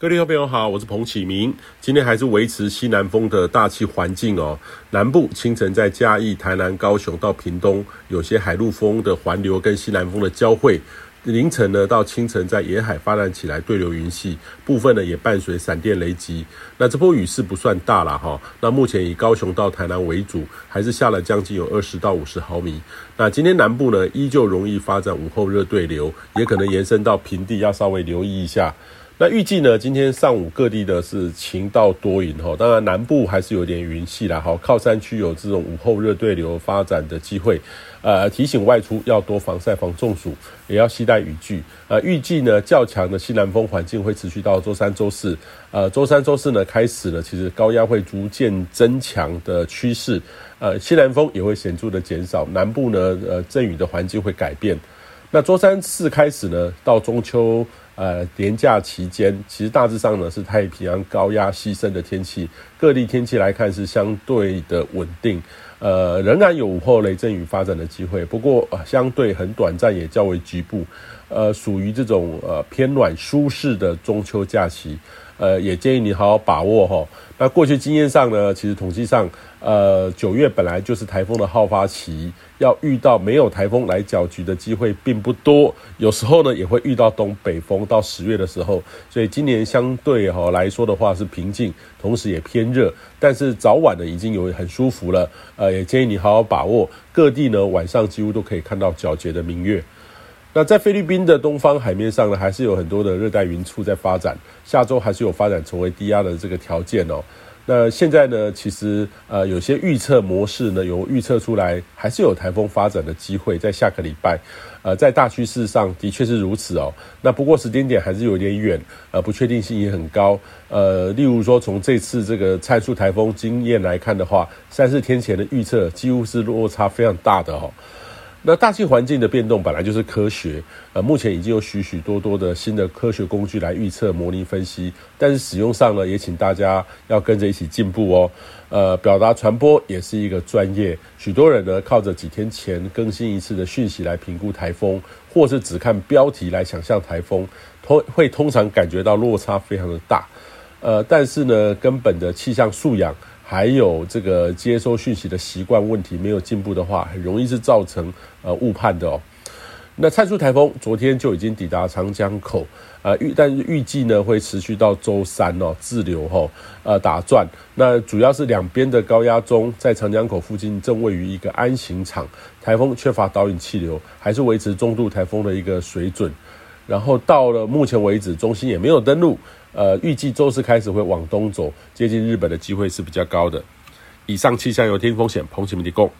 各位听众朋友好，我是彭启明。今天还是维持西南风的大气环境哦。南部清晨在嘉义、台南、高雄到屏东，有些海陆风的环流跟西南风的交汇。凌晨呢到清晨在沿海发展起来对流云系，部分呢也伴随闪电雷击。那这波雨势不算大了哈。那目前以高雄到台南为主，还是下了将近有二十到五十毫米。那今天南部呢依旧容易发展午后热对流，也可能延伸到平地，要稍微留意一下。那预计呢，今天上午各地的是晴到多云哈，当然南部还是有点云系啦哈，靠山区有这种午后热对流发展的机会，呃，提醒外出要多防晒防中暑，也要携带雨具。呃，预计呢较强的西南风环境会持续到周三、周四，呃，周三、周四呢开始呢，其实高压会逐渐增强的趋势，呃，西南风也会显著的减少，南部呢，呃，阵雨的环境会改变。那周三、四开始呢，到中秋。呃，连假期间，其实大致上呢是太平洋高压西伸的天气，各地天气来看是相对的稳定，呃，仍然有午后雷阵雨发展的机会，不过，相对很短暂，也较为局部，呃，属于这种呃偏暖舒适的中秋假期。呃，也建议你好好把握哈。那过去经验上呢，其实统计上，呃，九月本来就是台风的好发期，要遇到没有台风来搅局的机会并不多。有时候呢，也会遇到东北风。到十月的时候，所以今年相对齁来说的话是平静，同时也偏热，但是早晚呢已经有很舒服了。呃，也建议你好好把握。各地呢晚上几乎都可以看到皎洁的明月。那在菲律宾的东方海面上呢，还是有很多的热带云簇在发展，下周还是有发展成为低压的这个条件哦。那现在呢，其实呃有些预测模式呢，有预测出来还是有台风发展的机会，在下个礼拜，呃，在大趋势上的确是如此哦。那不过时间点还是有点远，呃，不确定性也很高。呃，例如说从这次这个参数台风经验来看的话，三四天前的预测几乎是落差非常大的哦。那大气环境的变动本来就是科学，呃，目前已经有许许多多的新的科学工具来预测、模拟分析，但是使用上呢，也请大家要跟着一起进步哦。呃，表达传播也是一个专业，许多人呢靠着几天前更新一次的讯息来评估台风，或是只看标题来想象台风，通会通常感觉到落差非常的大。呃，但是呢，根本的气象素养。还有这个接收讯息的习惯问题没有进步的话，很容易是造成呃误判的哦。那蔡苏台风昨天就已经抵达长江口，呃预但是预计呢会持续到周三哦滞留后呃打转。那主要是两边的高压中在长江口附近正位于一个安行场，台风缺乏导引气流，还是维持中度台风的一个水准。然后到了目前为止，中心也没有登陆。呃，预计周四开始会往东走，接近日本的机会是比较高的。以上气象由天风险彭启明提供。